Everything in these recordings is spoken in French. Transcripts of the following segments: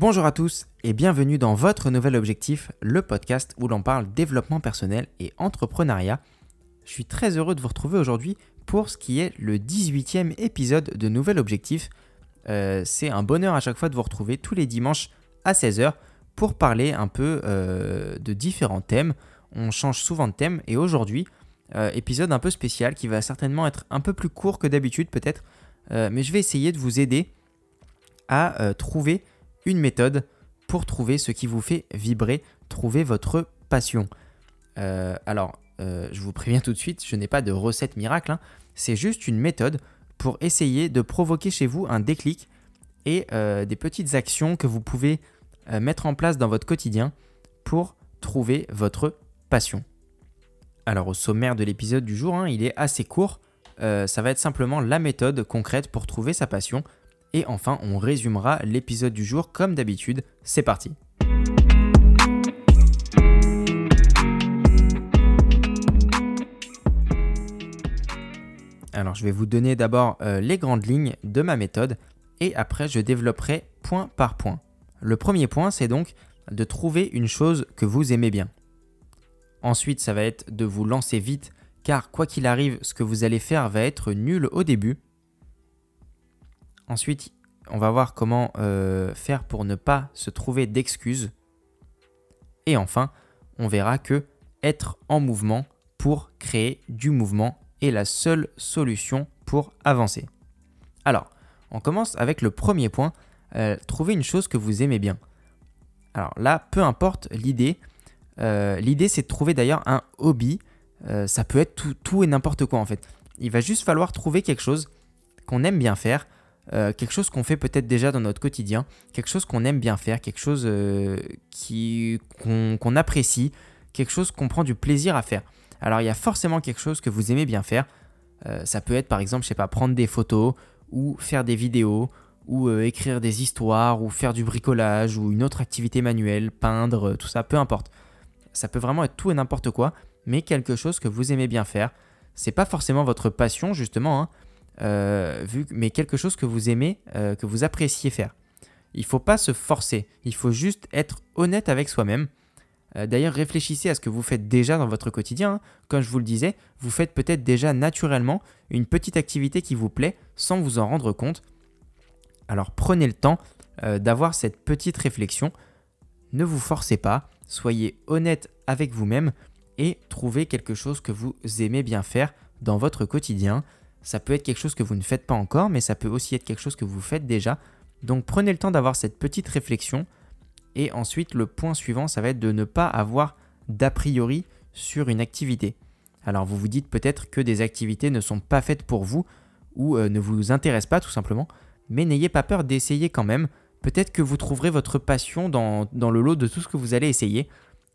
Bonjour à tous et bienvenue dans votre nouvel objectif, le podcast où l'on parle développement personnel et entrepreneuriat. Je suis très heureux de vous retrouver aujourd'hui pour ce qui est le 18e épisode de Nouvel Objectif. Euh, c'est un bonheur à chaque fois de vous retrouver tous les dimanches à 16h pour parler un peu euh, de différents thèmes. On change souvent de thème et aujourd'hui, euh, épisode un peu spécial qui va certainement être un peu plus court que d'habitude peut-être, mais je vais essayer de vous aider à trouver une méthode pour trouver ce qui vous fait vibrer, trouver votre passion. Euh, alors, euh, je vous préviens tout de suite, je n'ai pas de recette miracle, hein. c'est juste une méthode pour essayer de provoquer chez vous un déclic et euh, des petites actions que vous pouvez mettre en place dans votre quotidien pour trouver votre passion. Alors au sommaire de l'épisode du jour, hein, il est assez court, ça va être simplement la méthode concrète pour trouver sa passion, et enfin, on résumera l'épisode du jour comme d'habitude. C'est parti. Alors, je vais vous donner d'abord euh, les grandes lignes de ma méthode et après, je développerai point par point. Le premier point, c'est donc de trouver une chose que vous aimez bien. Ensuite, ça va être de vous lancer vite car quoi qu'il arrive, ce que vous allez faire va être nul au début Ensuite, on va voir comment euh, faire pour ne pas se trouver d'excuses. Et enfin, on verra que être en mouvement pour créer du mouvement est la seule solution pour avancer. Alors, on commence avec le premier point, euh, trouver une chose que vous aimez bien. Alors là, peu importe l'idée, euh, l'idée c'est de trouver d'ailleurs un hobby, ça peut être tout, tout et n'importe quoi en fait. Il va juste falloir trouver quelque chose qu'on aime bien faire, euh, quelque chose qu'on fait peut-être déjà dans notre quotidien, quelque chose qu'on aime bien faire, quelque chose euh, qu'on, apprécie, quelque chose qu'on prend du plaisir à faire. Alors il y a forcément quelque chose que vous aimez bien faire. Euh, ça peut être par exemple, je sais pas, prendre des photos ou faire des vidéos ou écrire des histoires ou faire du bricolage ou une autre activité manuelle, peindre, tout ça, peu importe. Ça peut vraiment être tout et n'importe quoi, mais quelque chose que vous aimez bien faire. C'est pas forcément votre passion justement, hein, vu, mais quelque chose que vous aimez, euh, que vous appréciez faire. Il ne faut pas se forcer, il faut juste être honnête avec soi-même. Euh, d'ailleurs, réfléchissez à ce que vous faites déjà dans votre quotidien. Hein. Comme je vous le disais, vous faites peut-être déjà naturellement une petite activité qui vous plaît sans vous en rendre compte. Alors prenez le temps d'avoir cette petite réflexion. Ne vous forcez pas, soyez honnête avec vous-même et trouvez quelque chose que vous aimez bien faire dans votre quotidien. Ça peut être quelque chose que vous ne faites pas encore, mais ça peut aussi être quelque chose que vous faites déjà. Donc prenez le temps d'avoir cette petite réflexion. Et ensuite, le point suivant, ça va être de ne pas avoir d'a priori sur une activité. Alors vous vous dites peut-être que des activités ne sont pas faites pour vous ou euh, ne vous intéressent pas tout simplement, mais n'ayez pas peur d'essayer quand même. Peut-être que vous trouverez votre passion dans, le lot de tout ce que vous allez essayer.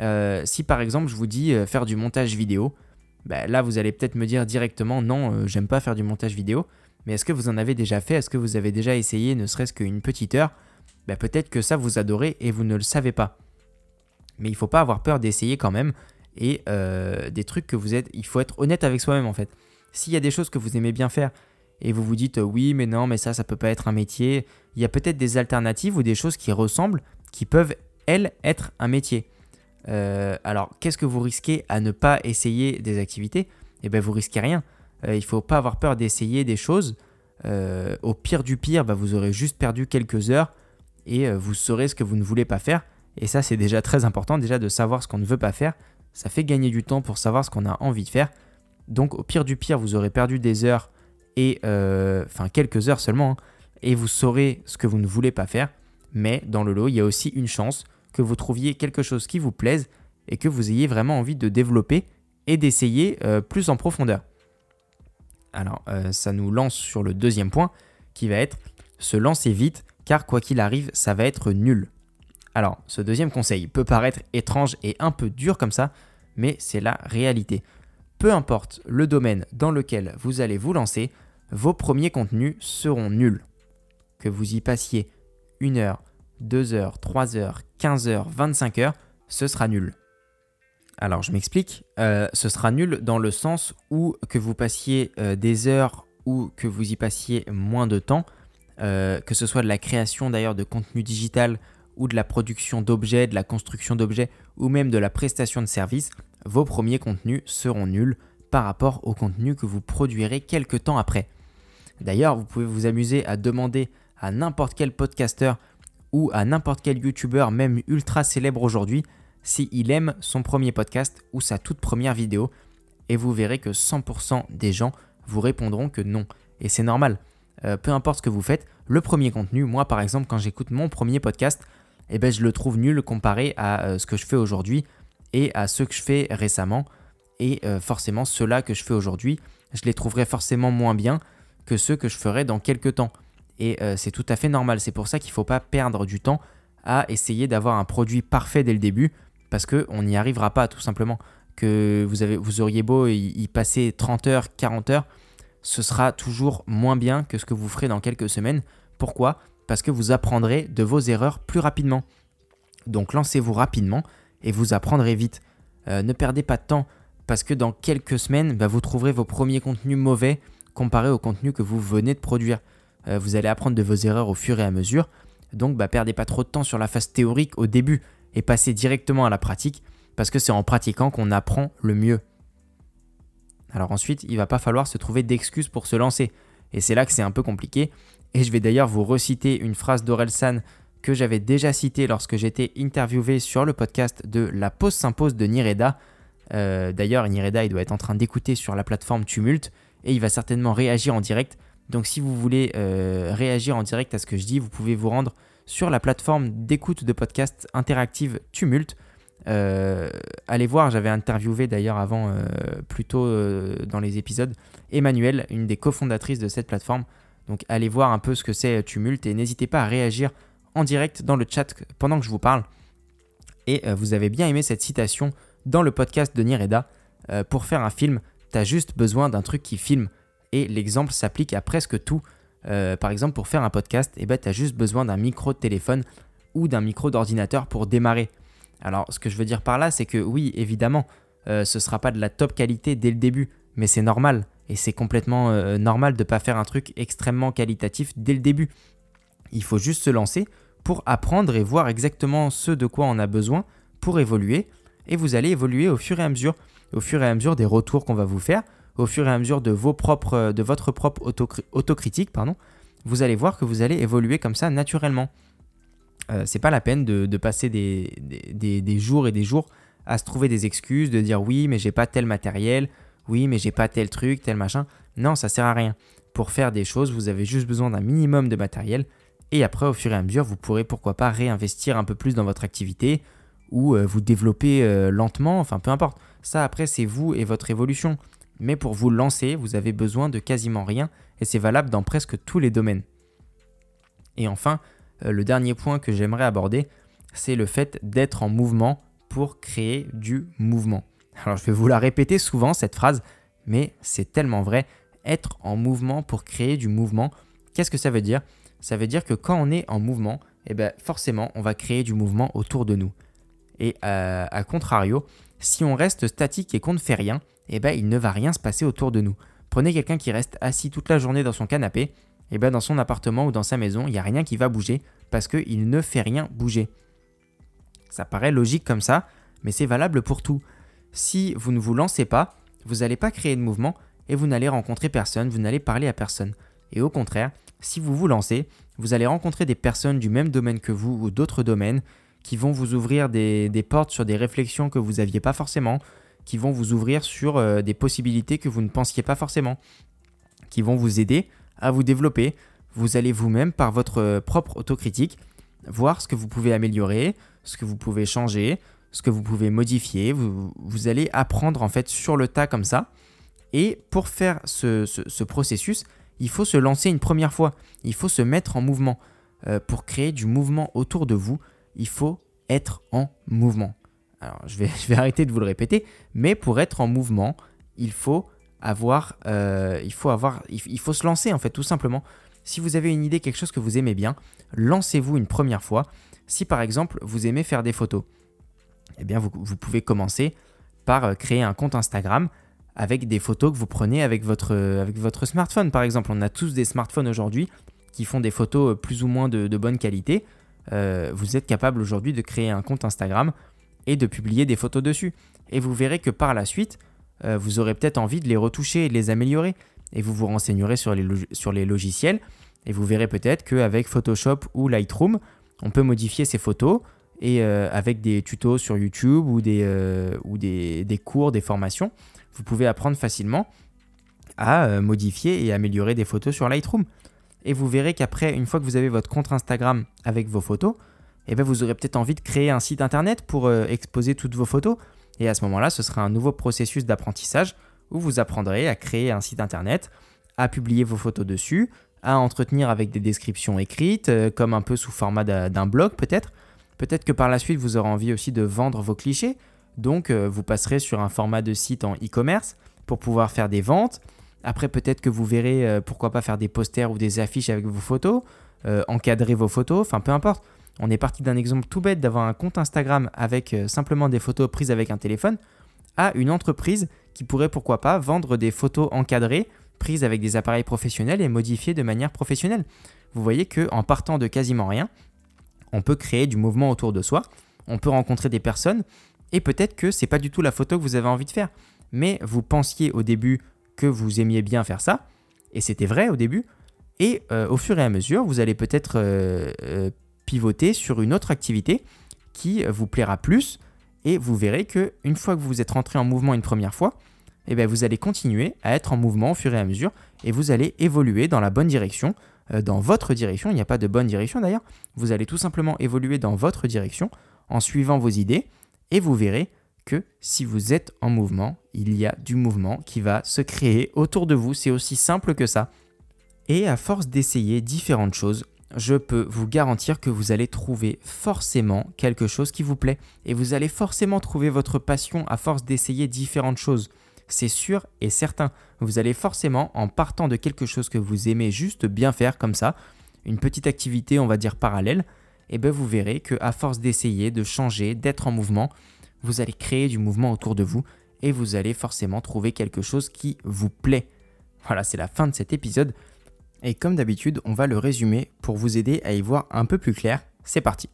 Euh, si par exemple je vous dis euh, faire du montage vidéo, bah, là vous allez peut-être me dire directement non, euh, j'aime pas faire du montage vidéo. Mais est-ce que vous en avez déjà fait? Est-ce que vous avez déjà essayé ne serait-ce qu'une petite heure? Bah, Peut-être que ça vous adorez et vous ne le savez pas. Mais il faut pas avoir peur d'essayer quand même. Et euh, des trucs que vous êtes. Il faut être honnête avec soi-même en fait. S'il y a des choses que vous aimez bien faire et vous vous dites oui, mais non, mais ça, ça peut pas être un métier, il y a peut-être des alternatives ou des choses qui ressemblent qui peuvent, elles, être un métier. Euh, alors, qu'est-ce que vous risquez à ne pas essayer des activités? Eh bien, vous risquez rien. Euh, il ne faut pas avoir peur d'essayer des choses. Euh, au pire du pire, bah, vous aurez juste perdu quelques heures et vous saurez ce que vous ne voulez pas faire. Et ça, c'est déjà très important, déjà de savoir ce qu'on ne veut pas faire. Ça fait gagner du temps pour savoir ce qu'on a envie de faire. Donc, au pire du pire, vous aurez perdu des heures et enfin quelques heures seulement, hein, et vous saurez ce que vous ne voulez pas faire. Mais dans le lot, il y a aussi une chance vous trouviez quelque chose qui vous plaise et que vous ayez vraiment envie de développer et d'essayer euh, plus en profondeur. Alors, euh, ça nous lance sur le deuxième point qui va être se lancer vite car quoi qu'il arrive, ça va être nul. Alors, ce deuxième conseil peut paraître étrange et un peu dur comme ça, mais c'est la réalité. Peu importe le domaine dans lequel vous allez vous lancer, vos premiers contenus seront nuls. Que vous y passiez une heure, 2 heures, 3 heures, 15 heures, 25 heures, ce sera nul. Alors je m'explique, euh, ce sera nul dans le sens où que vous passiez euh, des heures ou que vous y passiez moins de temps, euh, que ce soit de la création d'ailleurs de contenu digital ou de la production d'objets, de la construction d'objets ou même de la prestation de services, vos premiers contenus seront nuls par rapport au contenu que vous produirez quelques temps après. D'ailleurs, vous pouvez vous amuser à demander à n'importe quel podcasteur ou à n'importe quel youtubeur, même ultra célèbre aujourd'hui, s'il aime son premier podcast ou sa toute première vidéo. Et vous verrez que 100% des gens vous répondront que non. Et c'est normal. Euh, peu importe ce que vous faites, le premier contenu, moi par exemple, quand j'écoute mon premier podcast, eh ben, je le trouve nul comparé à euh, ce que je fais aujourd'hui et à ceux que je fais récemment. Et euh, forcément, ceux-là que je fais aujourd'hui, je les trouverai forcément moins bien que ceux que je ferai dans quelques temps. Et c'est tout à fait normal. C'est pour ça qu'il ne faut pas perdre du temps à essayer d'avoir un produit parfait dès le début, parce qu'on n'y arrivera pas tout simplement. Que vous, auriez beau y passer 30 heures, 40 heures, ce sera toujours moins bien que ce que vous ferez dans quelques semaines. Pourquoi? Parce que vous apprendrez de vos erreurs plus rapidement. Donc lancez-vous rapidement et vous apprendrez vite. Euh, ne perdez pas de temps parce que dans quelques semaines, bah, vous trouverez vos premiers contenus mauvais comparés au contenu que vous venez de produire. Euh, vous allez apprendre de vos erreurs au fur et à mesure. Donc bah, perdez pas trop de temps sur la phase théorique au début et passez directement à la pratique parce que c'est en pratiquant qu'on apprend le mieux. Alors ensuite, il va pas falloir se trouver d'excuses pour se lancer. Et c'est là que c'est un peu compliqué. Et je vais d'ailleurs vous reciter une phrase d'Orelsan que j'avais déjà citée lorsque j'étais interviewé sur le podcast de La pause s'impose de Nireda. Euh, d'ailleurs, Nireda, il doit être en train d'écouter sur la plateforme Tumult et il va certainement réagir en direct. Donc si vous voulez euh, réagir en direct à ce que je dis, vous pouvez vous rendre sur la plateforme d'écoute de podcast interactive Tumult. Euh, allez voir, j'avais interviewé d'ailleurs avant, euh, plus tôt dans les épisodes, Emmanuel, une des cofondatrices de cette plateforme. Donc allez voir un peu ce que c'est Tumult et n'hésitez pas à réagir en direct dans le chat pendant que je vous parle. Et vous avez bien aimé cette citation dans le podcast de Nireda. pour faire un film, tu as juste besoin d'un truc qui filme. Et l'exemple s'applique à presque tout. par exemple, pour faire un podcast, eh ben, tu as juste besoin d'un micro de téléphone ou d'un micro d'ordinateur pour démarrer. Alors, ce que je veux dire par là, c'est que oui, évidemment, euh, ce ne sera pas de la top qualité dès le début, mais c'est normal. Et c'est complètement euh, normal de ne pas faire un truc extrêmement qualitatif dès le début. Il faut juste se lancer pour apprendre et voir exactement ce de quoi on a besoin pour évoluer. Et vous allez évoluer au fur et à mesure, au fur et à mesure des retours qu'on va vous faire, au fur et à mesure de, de votre propre autocritique. Vous allez voir que vous allez évoluer comme ça naturellement. Euh, c'est pas la peine de, passer des, jours et des jours à se trouver des excuses, de dire oui, mais j'ai pas tel matériel, oui, mais j'ai pas tel truc, tel machin. Non, ça sert à rien. Pour faire des choses, vous avez juste besoin d'un minimum de matériel. Et après, au fur et à mesure, vous pourrez pourquoi pas réinvestir un peu plus dans votre activité ou euh, vous développer euh, lentement, enfin peu importe. Ça, après, c'est vous et votre évolution. Mais pour vous lancer, vous avez besoin de quasiment rien et c'est valable dans presque tous les domaines. Et enfin, euh, le dernier point que j'aimerais aborder, c'est le fait d'être en mouvement pour créer du mouvement. Alors je vais vous la répéter souvent, cette phrase, mais c'est tellement vrai. Être en mouvement pour créer du mouvement, qu'est-ce que ça veut dire? Ça veut dire que quand on est en mouvement, eh ben forcément, on va créer du mouvement autour de nous. Et euh, à, contrario, si on reste statique et qu'on ne fait rien, eh ben, il ne va rien se passer autour de nous. Prenez quelqu'un qui reste assis toute la journée dans son canapé, et eh bien dans son appartement ou dans sa maison, il n'y a rien qui va bouger parce qu'il ne fait rien bouger. Ça paraît logique comme ça, mais c'est valable pour tout. Si vous ne vous lancez pas, vous n'allez pas créer de mouvement et vous n'allez rencontrer personne, vous n'allez parler à personne. Et au contraire, si vous vous lancez, vous allez rencontrer des personnes du même domaine que vous ou d'autres domaines qui vont vous ouvrir des, portes sur des réflexions que vous n'aviez pas forcément, qui vont vous ouvrir sur euh, des possibilités que vous ne pensiez pas forcément, qui vont vous aider à vous développer. Vous allez vous-même, par votre euh, propre autocritique, voir ce que vous pouvez améliorer, ce que vous pouvez changer, ce que vous pouvez modifier. Vous, allez apprendre en fait sur le tas comme ça. Et pour faire ce, processus, il faut se lancer une première fois. Il faut se mettre en mouvement. Euh, pour créer du mouvement autour de vous, il faut être en mouvement. Alors, je vais, arrêter de vous le répéter, mais pour être en mouvement, il faut avoir, euh, il faut avoir, il faut se lancer en fait tout simplement. Si vous avez une idée, quelque chose que vous aimez bien, lancez-vous une première fois. Si par exemple vous aimez faire des photos, eh bien vous, pouvez commencer par euh, créer un compte Instagram avec des photos que vous prenez avec votre, avec votre smartphone. Par exemple, on a tous des smartphones aujourd'hui qui font des photos euh, plus ou moins de, bonne qualité. euh, vous êtes capable aujourd'hui de créer un compte Instagram et de publier des photos dessus. Et vous verrez que par la suite, euh, vous aurez peut-être envie de les retoucher et de les améliorer. Et vous vous renseignerez sur les, logiciels et vous verrez peut-être qu'avec Photoshop ou Lightroom, on peut modifier ces photos et euh, avec des tutos sur YouTube ou, des, ou des, des, cours, des formations, vous pouvez apprendre facilement à modifier et améliorer des photos sur Lightroom. Et vous verrez qu'après, une fois que vous avez votre compte Instagram avec vos photos, eh bien vous aurez peut-être envie de créer un site internet pour euh, exposer toutes vos photos. Et à ce moment-là, ce sera un nouveau processus d'apprentissage où vous apprendrez à créer un site internet, à publier vos photos dessus, à entretenir avec des descriptions écrites, euh, comme un peu sous format d'un blog peut-être. Peut-être que par la suite, vous aurez envie aussi de vendre vos clichés. Donc, euh, vous passerez sur un format de site en e-commerce pour pouvoir faire des ventes. Après, peut-être que vous verrez, pourquoi pas faire des posters ou des affiches avec vos photos, encadrer vos photos, enfin peu importe. On est parti d'un exemple tout bête d'avoir un compte Instagram avec euh, simplement des photos prises avec un téléphone à une entreprise qui pourrait pourquoi pas vendre des photos encadrées prises avec des appareils professionnels et modifiées de manière professionnelle. Vous voyez que en partant de quasiment rien, on peut créer du mouvement autour de soi, on peut rencontrer des personnes et peut-être que c'est pas du tout la photo que vous avez envie de faire, mais vous pensiez au début que vous aimiez bien faire ça et c'était vrai au début et euh, au fur et à mesure, vous allez peut-être euh, pivoter sur une autre activité qui vous plaira plus et vous verrez que une fois que vous êtes rentré en mouvement une première fois, et eh bien vous allez continuer à être en mouvement au fur et à mesure et vous allez évoluer dans la bonne direction, euh, dans votre direction. Il n'y a pas de bonne direction d'ailleurs. Vous allez tout simplement évoluer dans votre direction en suivant vos idées et vous verrez que si vous êtes en mouvement, il y a du mouvement qui va se créer autour de vous. C'est aussi simple que ça. Et à force d'essayer différentes choses, je peux vous garantir que vous allez trouver forcément quelque chose qui vous plaît. Et vous allez forcément trouver votre passion à force d'essayer différentes choses. C'est sûr et certain. Vous allez forcément, en partant de quelque chose que vous aimez juste bien faire comme ça, une petite activité, on va dire parallèle, et eh bien vous verrez que à force d'essayer, de changer, d'être en mouvement, vous allez créer du mouvement autour de vous et vous allez forcément trouver quelque chose qui vous plaît. Voilà, c'est la fin de cet épisode. Et comme d'habitude, on va le résumer pour vous aider à y voir un peu plus clair. C'est parti.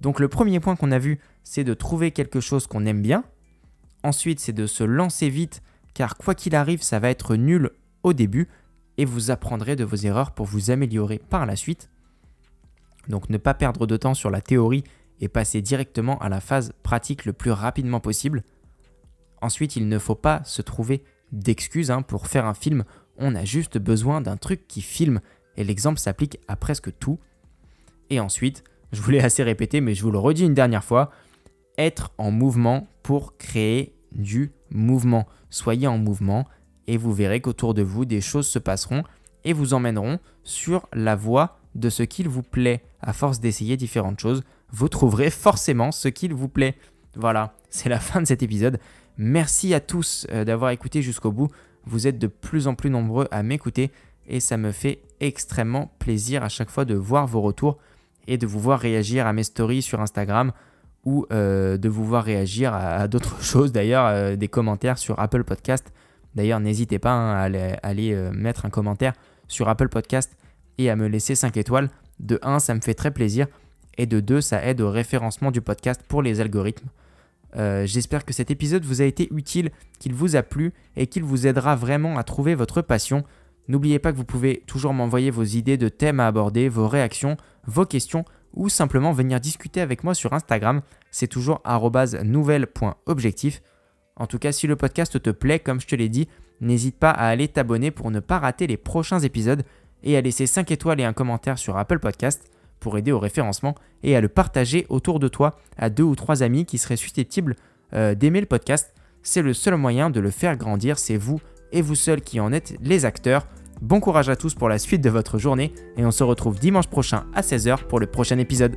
Donc le premier point qu'on a vu, c'est de trouver quelque chose qu'on aime bien. Ensuite, c'est de se lancer vite, car quoi qu'il arrive, ça va être nul au début, et vous apprendrez de vos erreurs pour vous améliorer par la suite. Donc ne pas perdre de temps sur la théorie et passer directement à la phase pratique le plus rapidement possible. Ensuite, il ne faut pas se trouver d'excuses hein. pour faire un film. On a juste besoin d'un truc qui filme et l'exemple s'applique à presque tout. Et ensuite, je vous l'ai assez répété, mais je vous le redis une dernière fois, être en mouvement pour créer du mouvement. Soyez en mouvement et vous verrez qu'autour de vous, des choses se passeront et vous emmèneront sur la voie de ce qu'il vous plaît à force d'essayer différentes choses vous trouverez forcément ce qu'il vous plaît. Voilà, c'est la fin de cet épisode. Merci à tous euh, d'avoir écouté jusqu'au bout. Vous êtes de plus en plus nombreux à m'écouter et ça me fait extrêmement plaisir à chaque fois de voir vos retours et de vous voir réagir à mes stories sur Instagram ou euh, de vous voir réagir à, d'autres choses d'ailleurs, euh, des commentaires sur Apple Podcast. D'ailleurs, n'hésitez pas hein, à aller, mettre un commentaire sur Apple Podcast et à me laisser 5 étoiles. De 1, ça me fait très plaisir et de deux, ça aide au référencement du podcast pour les algorithmes. Euh, j'espère que cet épisode vous a été utile, qu'il vous a plu et qu'il vous aidera vraiment à trouver votre passion. N'oubliez pas que vous pouvez toujours m'envoyer vos idées de thèmes à aborder, vos réactions, vos questions ou simplement venir discuter avec moi sur Instagram. C'est toujours nouvelle.objectif. En tout cas, si le podcast te plaît, comme je te l'ai dit, n'hésite pas à aller t'abonner pour ne pas rater les prochains épisodes et à laisser 5 étoiles et un commentaire sur Apple Podcast pour aider au référencement et à le partager autour de toi à deux ou trois amis qui seraient susceptibles euh, d'aimer le podcast. C'est le seul moyen de le faire grandir, c'est vous et vous seuls qui en êtes les acteurs. Bon courage à tous pour la suite de votre journée et on se retrouve dimanche prochain à 16h pour le prochain épisode.